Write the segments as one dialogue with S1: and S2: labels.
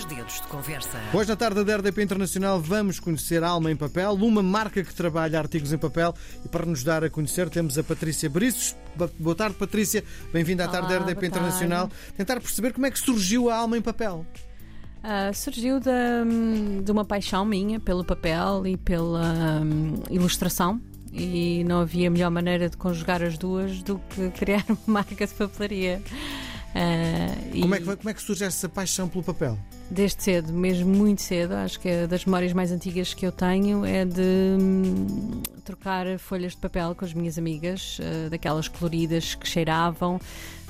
S1: dois dedos de conversa.
S2: Hoje, na tarde da RDP Internacional, vamos conhecer a Alma em Papel, uma marca que trabalha artigos em papel. E para nos dar a conhecer, temos a Patrícia Briços. Boa tarde, Patrícia. Bem-vinda à
S3: Olá,
S2: tarde da RDP Internacional. Tentar perceber como é que surgiu a Alma em Papel.
S3: Ah, surgiu da- de uma paixão minha pelo papel e pela hum, ilustração. E não havia melhor maneira de conjugar as duas do que criar uma marca de papelaria. E
S2: Como é, que, como é que surge essa paixão pelo papel?
S3: Desde cedo, mesmo muito cedo, acho que é das memórias mais antigas que eu tenho é de hum, trocar folhas de papel com as minhas amigas, ah, daquelas coloridas que cheiravam,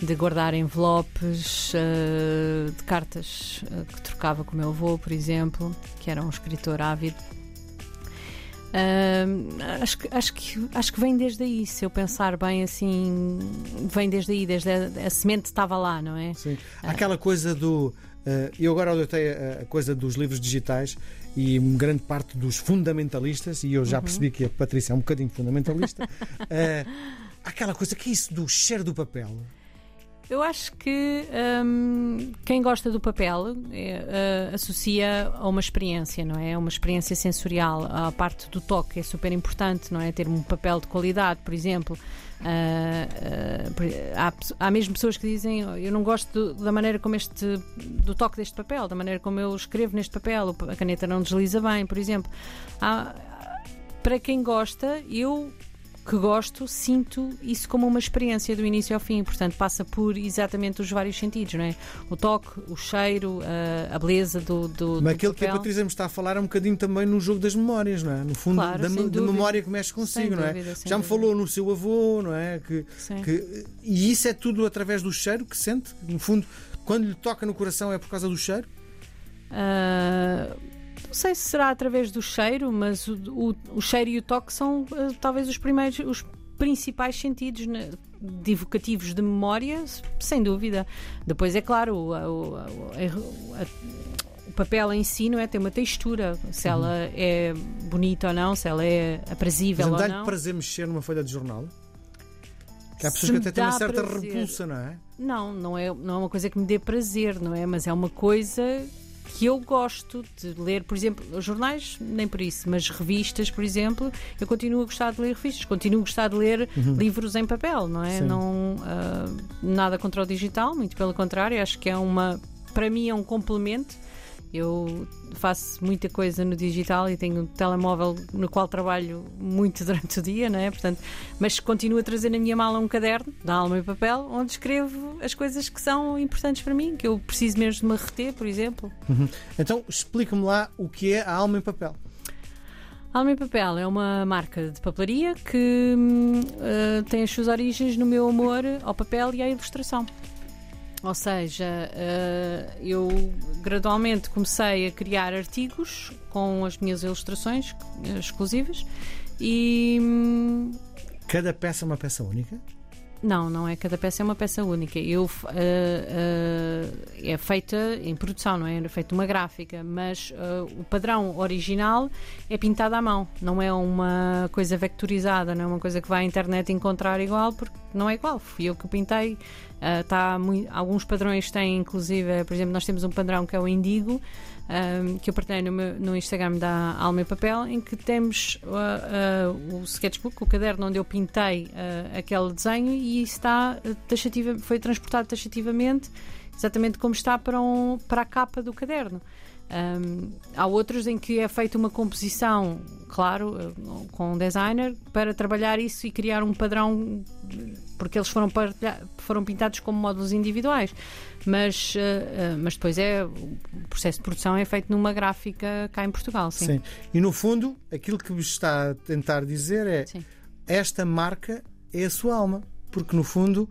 S3: de guardar envelopes, ah, de cartas ah, que trocava com o meu avô, por exemplo, que era um escritor ávido. Ah, acho, que, acho, que, acho que vem desde aí, se eu pensar bem assim, vem desde aí, desde a, a semente estava lá, não é?
S2: Sim. Há Aquela coisa do. Eh, eu agora adotei a, a coisa dos livros digitais e uma grande parte dos fundamentalistas, e eu já percebi que a Patrícia é um bocadinho fundamentalista. eh, aquela coisa que é isso do cheiro do papel.
S3: Eu acho que hum, quem gosta do papel é, uh, associa a uma experiência, não é? A uma experiência sensorial. A parte do toque é super importante, não é? Ter um papel de qualidade, por exemplo. Uh, uh, há, há mesmo pessoas que dizem "Oh, eu não gosto do- da maneira como este do toque deste papel, da maneira como eu escrevo neste papel, a caneta não desliza bem, por exemplo. Há- para quem gosta, eu que gosto, sinto isso como uma experiência do início ao fim, portanto passa por exatamente os vários sentidos, não é? O toque, o cheiro, a, a beleza do, do, do
S2: Mas aquilo que a. Patrícia me está a falar é um bocadinho também no jogo das memórias, não é? No fundo,
S3: Claro,
S2: da, da memória que mexe consigo, não é? Já me
S3: dúvida.
S2: falou no seu avô, não é? Que,
S3: Sim.
S2: que- e isso é tudo através do cheiro que sente? No fundo, quando lhe toca no coração é por causa do cheiro?
S3: Ah, não sei se será através do cheiro, mas o, o- o cheiro e o toque são ah, talvez os primeiros, os principais sentidos né, de evocativos de memória, sem dúvida. Depois é claro, o, o- papel em si não é tem uma textura, se ela é bonita ou não, se ela é aprazível
S2: Mas
S3: ou
S2: dá-lhe
S3: não.
S2: prazer mexer numa folha de jornal? Que há pessoas que até têm uma certa
S3: prazer.
S2: repulsa, não é?
S3: Não, não é, não é uma coisa que me dê prazer, não é? Mas é uma coisa que eu gosto de ler, por exemplo, jornais, nem por isso, mas revistas, por exemplo, eu continuo a gostar de ler revistas, continuo a gostar de ler livros em papel, não é?
S2: Sim.
S3: Não, ah, nada contra o digital, muito pelo contrário, acho que é uma, para mim é um complemento. Eu faço muita coisa no digital e tenho um telemóvel no qual trabalho muito durante o dia, não é? Portanto, mas continuo a trazer na minha mala um caderno, da alma e papel, onde escrevo as coisas que são importantes para mim, que eu preciso mesmo de me reter, por exemplo.
S2: Então explica-me lá o que é a alma em papel.
S3: Alma e Papel é uma marca de papelaria que eh, tem as suas origens no meu amor ao papel e à ilustração. Ou seja, eh, eu gradualmente comecei a criar artigos com as minhas ilustrações eh, exclusivas e
S2: Cada peça é uma peça única?
S3: não, não é cada peça é uma peça única. Eu eh, eh, é feita em produção, não é? É feita uma gráfica, mas eh, o padrão original é pintado à mão. Não é uma coisa vectorizada, não é uma coisa que vai à internet encontrar igual, porque não é igual. Fui eu que pintei. Eh, tá mui- alguns padrões têm, inclusive, por exemplo, nós temos um padrão que é o Indigo. um, que eu partilhei no, meu- no Instagram da Alma e Papel, em que temos uh, uh, o sketchbook, o caderno onde eu pintei uh, aquele desenho e está uh, taxativa, foi transportado taxativamente, exatamente como está para, um, para a capa do caderno. Um, há outros em que é feita uma composição, claro, uh, com um designer, para trabalhar isso e criar um padrão, porque eles foram, foram pintados como módulos individuais. Mas, uh, uh, mas depois é o processo de produção é feito numa gráfica cá em Portugal, sim.
S2: E no fundo, aquilo que vos está a tentar dizer é
S3: Sim.
S2: esta marca é a sua alma. Porque no fundo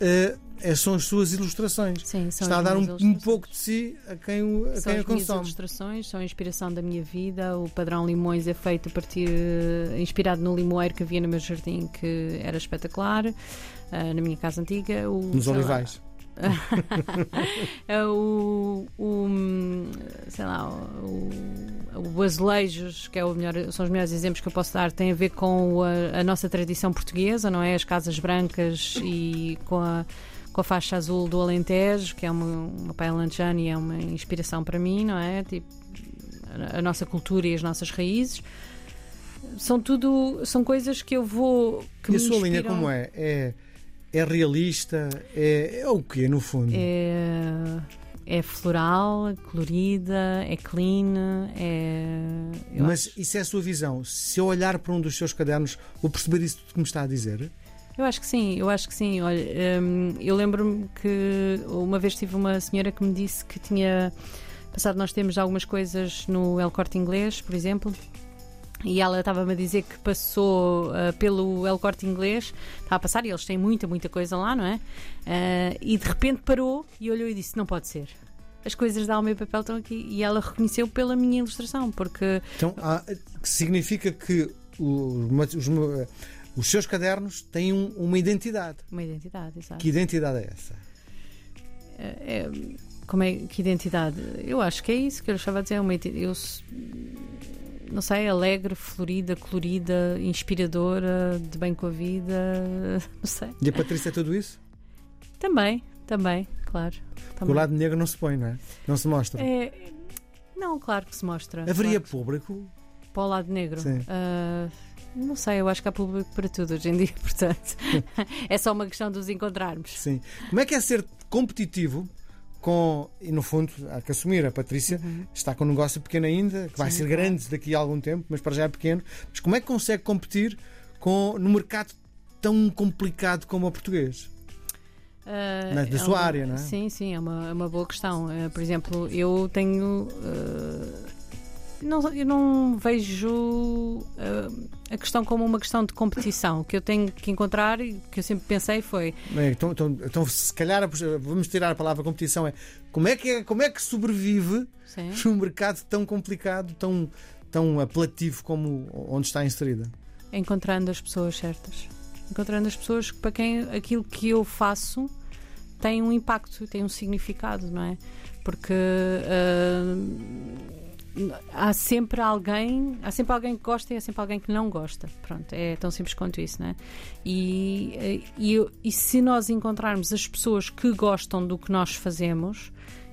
S2: eh, é- são as suas ilustrações.
S3: Sim, são
S2: está a dar um, um pouco de si a quem, o- a
S3: São
S2: quem a
S3: as minhas
S2: consome.
S3: ilustrações, são a inspiração da minha vida. O padrão Limões é feito a partir, eh, inspirado no limoeiro que havia no meu jardim, que era espetacular, eh, na minha casa antiga. O,
S2: Nos
S3: lá,
S2: olivais.
S3: É o, o, sei lá, o, o azulejos, que é o melhor, são os melhores exemplos que eu posso dar, tem a ver com a, a nossa tradição portuguesa, não é? As casas brancas e com a com a faixa azul do Alentejo, que é uma, uma pai alentejano e é uma inspiração para mim, não é? Tipo, a, a nossa cultura e as nossas raízes. São tudo, são coisas que eu vou. Que
S2: e a sua linha como é? É, é realista? É, é o quê, no fundo?
S3: É, é floral, colorida, é clean, é. eu
S2: Mas
S3: acho-
S2: isso é a sua visão. Se eu olhar para um dos seus cadernos, vou perceber isso tudo que me está a dizer?
S3: Eu acho que sim, eu acho que sim. Olha, hum, eu lembro-me que uma vez tive uma senhora que me disse que tinha passado, nós temos algumas coisas no El Corte Inglês, por exemplo. E ela estava-me a dizer que passou ah, pelo El Corte Inglês, estava a passar, e eles têm muita, muita coisa lá, não é? Ah, e de repente parou e olhou e disse: Não pode ser. As coisas da alma e papel estão aqui. E ela reconheceu pela minha ilustração, porque
S2: Então, há- significa que o- os, os seus cadernos têm um- uma identidade.
S3: uma identidade, exato.
S2: Que identidade é essa?
S3: É, como é que identidade? Eu acho que é isso que eu estava a dizer. Uma, identi- eu não sei, alegre, florida, colorida, inspiradora, de bem com a vida, não sei.
S2: E a Patrícia é tudo isso?
S3: Também, também, claro.
S2: O
S3: Também.
S2: lado negro não se põe, não é? Não se mostra.
S3: É, não, claro que se mostra.
S2: Haveria
S3: claro
S2: público?
S3: para o lado negro.
S2: Sim.
S3: Ah, não sei, eu acho que há público para tudo hoje em dia, portanto, é só uma questão de os encontrarmos.
S2: Sim. Como é que é ser competitivo com. E no fundo, há que assumir, a Patrícia está com um negócio pequeno ainda, que vai
S3: Uhum. Sim,
S2: ser
S3: claro.
S2: grande daqui a algum tempo, mas para já é pequeno. Mas como é que consegue competir com, no mercado tão complicado como o português?
S3: Ah,
S2: Na- da
S3: é
S2: sua
S3: uma-
S2: área, não é?
S3: Sim, sim, é uma, é uma boa questão. Ah, por exemplo, eu tenho. ah, não, eu não vejo ah, a questão como uma questão de competição. O que eu tenho que encontrar, e que eu sempre pensei foi.
S2: Bem, Então, então, então, se calhar, vamos tirar a palavra competição. É como é que, é, como é que sobrevive
S3: Sim,
S2: num mercado tão complicado, tão, tão apelativo como onde está inserida?
S3: encontrando as pessoas certas. Encontrando as pessoas para quem aquilo que eu faço tem um impacto, tem um significado, não é? Porque ah, há sempre alguém, há sempre alguém que gosta e há sempre alguém que não gosta. Pronto, é tão simples quanto isso, não é? E, e, e se nós encontrarmos as pessoas que gostam do que nós fazemos,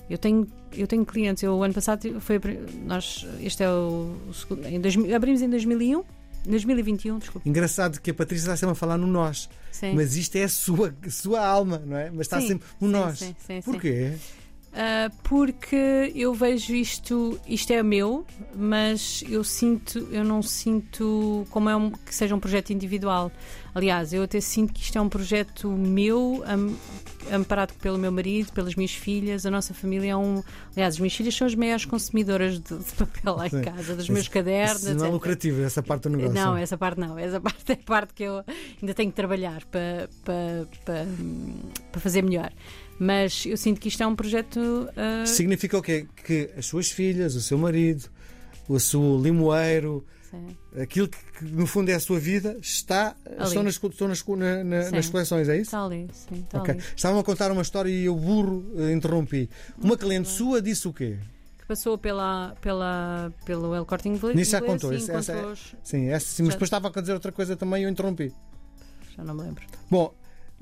S3: eu tenho, eu tenho clientes, eu o ano passado foi nós, este é o, o segundo, em 2000 abrimos em 2001, 2021, desculpa.
S2: Engraçado que a Patrícia está sempre a falar no nós,
S3: Sim.
S2: mas isto é a sua, a sua alma, não é? Mas está
S3: Sim,
S2: sempre no nós.
S3: sim, sim, sim. Ah, porque eu vejo isto, isto é meu, mas eu sinto, eu não sinto como é um, que seja um projeto individual. Aliás, eu até sinto que isto é um projeto meu, am- amparado pelo meu marido, pelas minhas filhas, a nossa família é um. Aliás, as minhas filhas são as maiores consumidoras de, de papel lá
S2: Sim.
S3: em casa, dos meus cadernos.
S2: Isso não é lucrativo, essa parte do negócio.
S3: Não, essa parte não. Essa parte é a parte que eu ainda tenho que trabalhar para, para, para, para fazer melhor. Mas eu sinto que isto é um projeto. ah,
S2: Significa o quê? Que as suas filhas, o seu marido, o seu limoeiro,
S3: sim.
S2: aquilo que, que, no fundo é a sua vida, está,
S3: Ali.
S2: estão, nas, estão nas, na- na-
S3: Sim.
S2: nas coleções, é isso?
S3: Está ali, sim, está
S2: Ok.
S3: ali.
S2: Estavam a contar uma história e eu burro eh, interrompi. Uma cliente sua disse o quê?
S3: Que passou pela, pela, pelo El Corte Inglês.
S2: Nisso já contou, essa é- Sim, essa, sim mas depois estava a dizer outra coisa também e eu interrompi.
S3: Já não me lembro.
S2: Bom,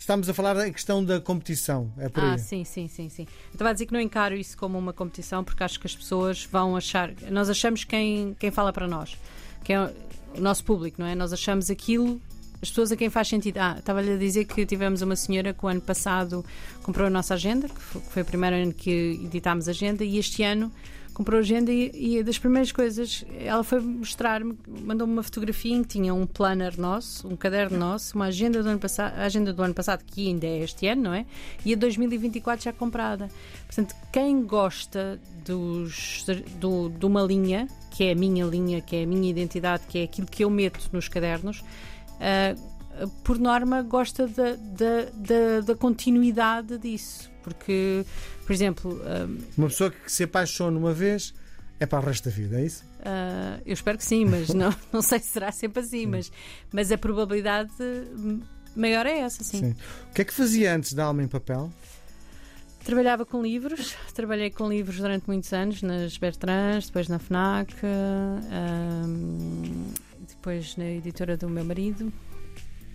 S2: estamos a falar da questão da competição. É por
S3: Ah,
S2: aí.
S3: sim, sim, sim, sim. Eu estava a dizer que não encaro isso como uma competição porque acho que as pessoas vão achar. Nós achamos quem, quem fala para nós, quem é o nosso público, não é? Nós achamos aquilo. As pessoas a quem faz sentido. Ah, estava-lhe a dizer que tivemos uma senhora que o ano passado comprou a nossa agenda, que foi, que foi o primeiro ano que editámos a agenda, e este ano comprou a agenda e, e das primeiras coisas ela foi mostrar-me, mandou-me uma fotografia em que tinha um planner nosso, um caderno nosso, uma agenda do ano passado, agenda do ano passado, que ainda é este ano, não é? E a 2024 já comprada. Portanto, quem gosta dos, do, de uma linha, que é a minha linha, que é a minha identidade, que é aquilo que eu meto nos cadernos, ah, por norma gosta da, da, da continuidade disso. Porque, por exemplo, ah,
S2: Uma pessoa que se apaixona uma vez é para o resto da vida, é isso?
S3: ah, eu espero que sim, mas não, não sei se será sempre assim, mas, mas a probabilidade hum, maior é essa, sim.
S2: Sim. O que é que fazia antes da Alma em Papel?
S3: Trabalhava com livros, trabalhei com livros durante muitos anos nas Bertrands, depois na FNAC, ahm, depois na editora do meu marido.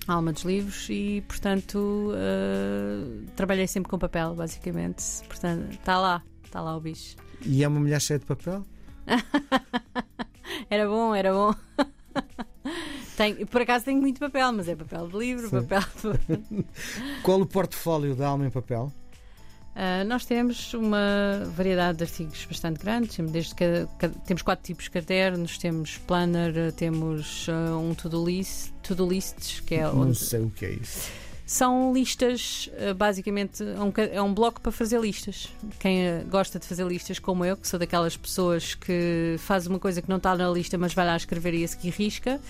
S3: Alma dos livros e, portanto, uh, trabalhei sempre com papel, basicamente. Portanto, está lá, está lá o bicho.
S2: E é uma mulher cheia de papel?
S3: era bom, era bom. Tem, por acaso tenho muito papel, mas é papel de livro, Sim. papel.
S2: Qual o portfólio da Alma em Papel?
S3: Uh, nós temos uma variedade de artigos bastante grande, desde que, temos quatro tipos de cadernos, temos planner, temos uh, um to-do list, to lists, que é
S2: Não onde... sei o que é isso.
S3: São listas, uh, basicamente, é um, é um bloco para fazer listas. Quem gosta de fazer listas, como eu, que sou daquelas pessoas que faz uma coisa que não está na lista, mas vai lá escrever e a seguir risca,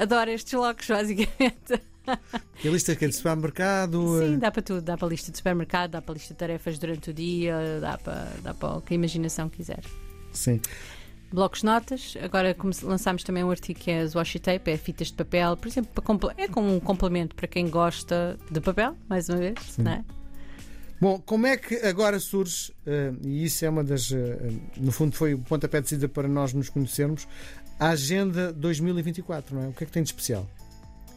S3: adora estes blocos, basicamente.
S2: E a lista que é de supermercado?
S3: Sim, dá para tudo. Dá para a lista de supermercado, dá para a lista de tarefas durante o dia, dá para, dá para o que a imaginação quiser.
S2: Sim.
S3: Blocos de notas. Agora lançámos também um artigo que é as washi tape, é fitas de papel, por exemplo, é como um complemento para quem gosta de papel, mais uma vez, Sim. não é?
S2: Bom, como é que agora surge, uh, e isso é uma das, uh, no fundo foi o pontapé de saída para nós nos conhecermos, a Agenda 2024, não é? O que é que tem de especial?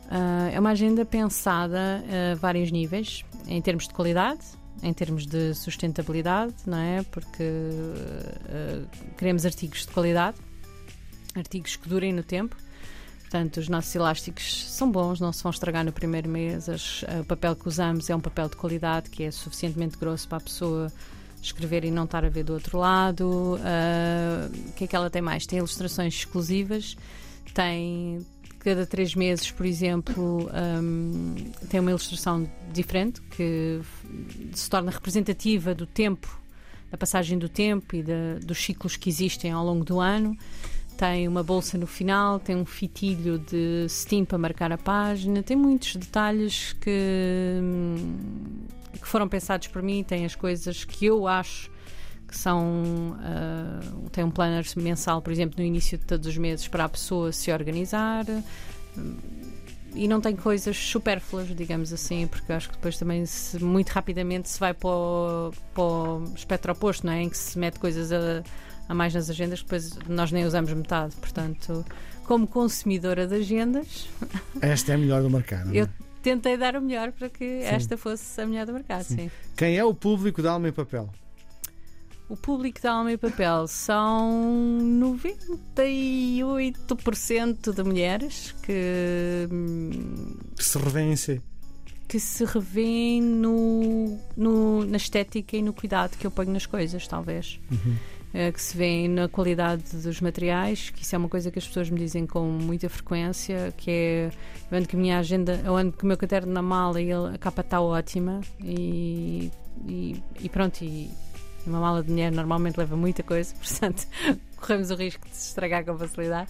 S3: Uh, é uma agenda pensada a vários níveis, em termos de qualidade, em termos de sustentabilidade, não é? Porque uh, queremos artigos de qualidade, artigos que durem no tempo. Portanto, os nossos elásticos são bons, não se vão estragar no primeiro mês. As, o papel que usamos é um papel de qualidade que é suficientemente grosso para a pessoa escrever e não estar a ver do outro lado. O que é que ela tem mais? Tem ilustrações exclusivas, tem cada três meses, por exemplo, um, tem uma ilustração diferente que se torna representativa do tempo, da passagem do tempo e dos ciclos que existem ao longo do ano. Tem uma bolsa no final, tem um fitilho de steam para marcar a página, tem muitos detalhes que, hum, que foram pensados por mim, tem as coisas que eu acho que são uh, tem um planner mensal, por exemplo, no início de todos os meses para a pessoa se organizar e não tem coisas supérfluas, digamos assim, porque acho que depois também se, muito rapidamente se vai para o, para o espectro oposto, não é? em que se mete coisas a, a mais nas agendas, depois nós nem usamos metade, portanto, como consumidora de agendas,
S2: esta é a melhor do mercado.
S3: É? Eu tentei dar o melhor para que sim. esta fosse a melhor do mercado, sim. sim.
S2: Quem é o público da Alma em Papel?
S3: O público da Alma e Papel são 98% de mulheres que,
S2: que se revêem em si.
S3: Que se revêem no, no, na estética e no cuidado que eu ponho nas coisas, talvez. Uhum. É, que se vêem na qualidade dos materiais, que isso é uma coisa que as pessoas me dizem com muita frequência, que é eu ando que a minha agenda, eu ando com o meu caderno na mala e a capa está ótima e, e, e pronto, e uma mala de dinheiro normalmente leva muita coisa, portanto, corremos o risco de se estragar com facilidade.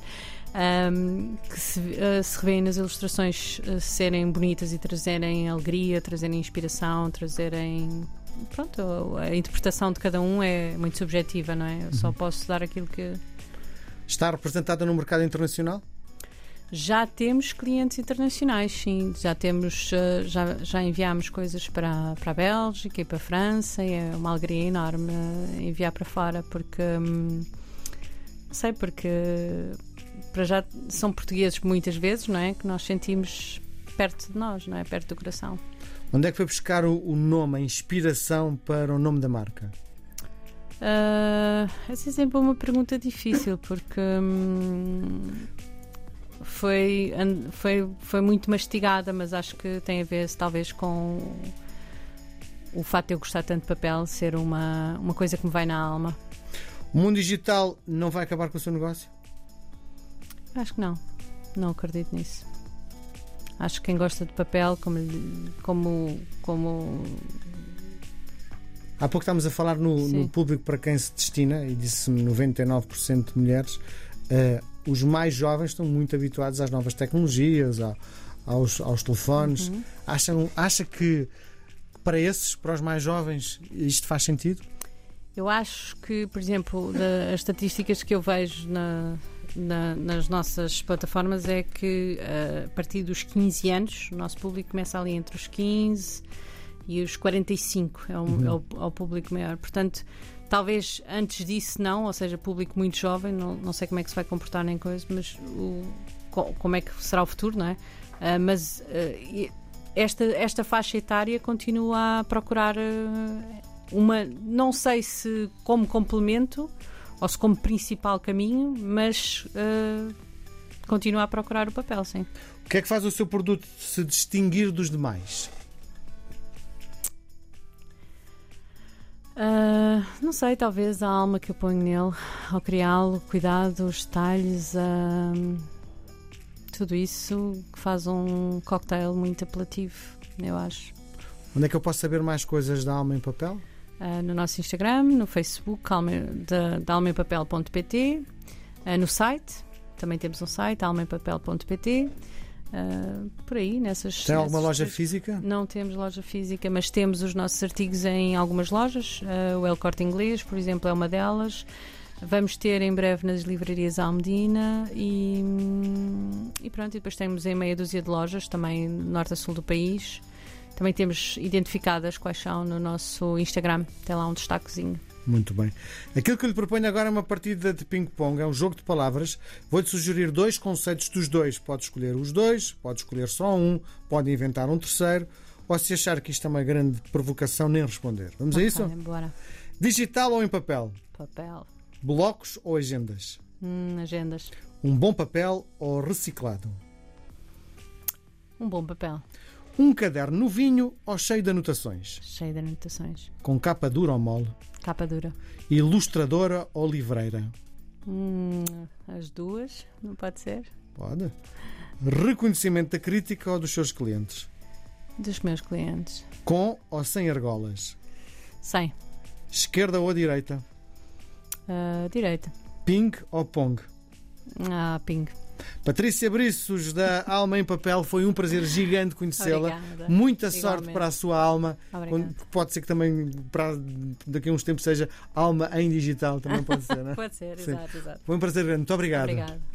S3: Um, que se, uh, se revêem nas ilustrações uh, serem bonitas e trazerem alegria, trazerem inspiração, trazerem. Pronto, a interpretação de cada um é muito subjetiva, não é? Eu só uhum. posso dar aquilo que.
S2: Está representada no mercado internacional?
S3: Já temos clientes internacionais, sim. Já temos, eh, já, já enviámos coisas para, para a Bélgica e para a França e é uma alegria enorme enviar para fora porque hum, não sei, porque para já são portugueses muitas vezes, não é? Que nós sentimos perto de nós, não é? Perto do coração.
S2: Onde é que foi buscar o, o nome, a inspiração para o nome da marca?
S3: Uh, essa é sempre uma pergunta difícil porque hum, foi, foi, foi muito mastigada, mas acho que tem a ver talvez com o fato de eu gostar tanto de papel ser uma, uma coisa que me vai na alma.
S2: O mundo digital não vai acabar com o seu negócio?
S3: Acho que não. Não acredito nisso. Acho que quem gosta de papel, como. como, como
S2: Há pouco estávamos a falar no, no público para quem se destina, e disse-me 99% de mulheres. Uh, os mais jovens estão muito habituados às novas tecnologias, aos, aos telefones. Uhum. Acham, acha que para esses, para os mais jovens, isto faz sentido?
S3: Eu acho que, por exemplo, da, as estatísticas que eu vejo na, na, nas nossas plataformas é que uh, a partir dos 15 anos, o nosso público começa ali entre os 15 e os 45, é, um, uhum. é, o, é o público maior. Portanto, Talvez antes disso não, ou seja, público muito jovem, não, não sei como é que se vai comportar nem coisa, mas o, como é que será o futuro, não é? Uh, mas uh, esta, esta faixa etária continua a procurar uh, uma, não sei se como complemento ou se como principal caminho, mas continua a procurar o papel, sim.
S2: O que é que faz o seu produto se distinguir dos demais?
S3: Uh, não sei, talvez a alma que eu ponho nele ao criá-lo, cuidado, os detalhes, uh, tudo isso que faz um cocktail muito apelativo, eu acho.
S2: Onde é que eu posso saber mais coisas da Alma em Papel?
S3: Uh, no nosso Instagram, no Facebook, almaempapel.pt, no site, também temos um site, almaempapel.pt. Uh, por aí, nessas.
S2: Tem alguma
S3: nessas
S2: loja física?
S3: Não temos loja física, mas temos os nossos artigos em algumas lojas. Uh, o El Corte Inglês, por exemplo, é uma delas. Vamos ter em breve nas livrarias Almedina e, e pronto, e depois temos em meia dúzia de lojas, também norte a sul do país. Também temos identificadas quais são no nosso Instagram, tem lá um destaquezinho.
S2: Muito bem. Aquilo que eu lhe proponho agora é uma partida de ping-pong, é um jogo de palavras. Vou-lhe sugerir dois conceitos dos dois. Pode escolher os dois, pode escolher só um, pode inventar um terceiro, ou se achar que isto é uma grande provocação, nem responder. Vamos okay, a isso?
S3: Bora.
S2: Digital ou em papel?
S3: Papel.
S2: Blocos ou agendas?
S3: Hum, agendas.
S2: Um bom papel ou reciclado?
S3: Um bom papel.
S2: Um caderno novinho ou cheio de anotações?
S3: Cheio de anotações.
S2: Com capa dura ou mole?
S3: Capa dura.
S2: Ilustradora ou livreira?
S3: Hum, as duas, não pode ser?
S2: Pode. Reconhecimento da crítica ou dos seus clientes?
S3: Dos meus clientes.
S2: Com ou sem argolas?
S3: Sem.
S2: Esquerda ou direita?
S3: Uh, direita.
S2: Ping ou pong?
S3: Ah, ping.
S2: Patrícia Briços, da Alma em Papel, foi um prazer gigante conhecê-la. Muita Igualmente. sorte para a sua alma. Pode ser que também para daqui a uns tempos seja alma em digital, também pode ser, não é?
S3: pode ser, exato, exato.
S2: Foi um prazer grande. Muito obrigado.
S3: Obrigada.